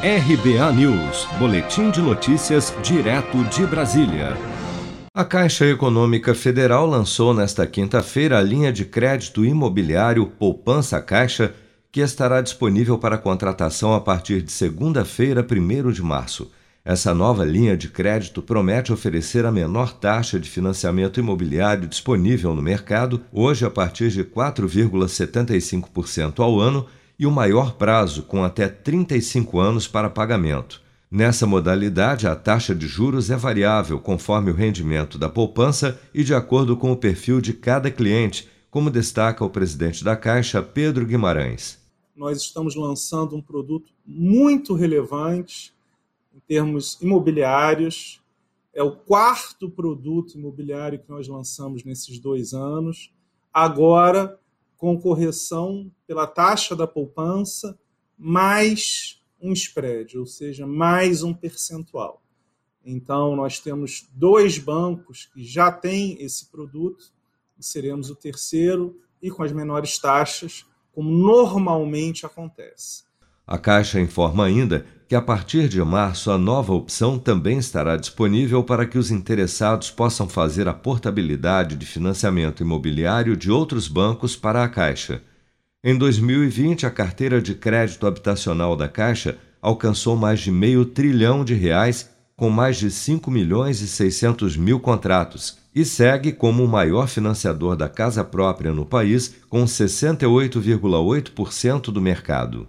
RBA News, Boletim de Notícias, direto de Brasília. A Caixa Econômica Federal lançou nesta quinta-feira a linha de crédito imobiliário Poupança Caixa, que estará disponível para contratação a partir de segunda-feira, 1 de março. Essa nova linha de crédito promete oferecer a menor taxa de financiamento imobiliário disponível no mercado, hoje a partir de 4,75% ao ano e o maior prazo, com até 35 anos para pagamento. Nessa modalidade, a taxa de juros é variável conforme o rendimento da poupança e de acordo com o perfil de cada cliente, como destaca o presidente da Caixa, Pedro Guimarães. Nós estamos lançando um produto muito relevante em termos imobiliários. É o quarto produto imobiliário que nós lançamos nesses dois anos. Agora, com correção pela taxa da poupança, mais um spread, ou seja, mais um percentual. Então, nós temos dois bancos que já têm esse produto, e seremos o terceiro, e com as menores taxas, como normalmente acontece. A Caixa informa ainda que a partir de março a nova opção também estará disponível para que os interessados possam fazer a portabilidade de financiamento imobiliário de outros bancos para a Caixa. Em 2020, a carteira de crédito habitacional da Caixa alcançou mais de meio trilhão de reais, com mais de 5 milhões e 600 mil contratos, e segue como o maior financiador da casa própria no país, com 68,8% do mercado.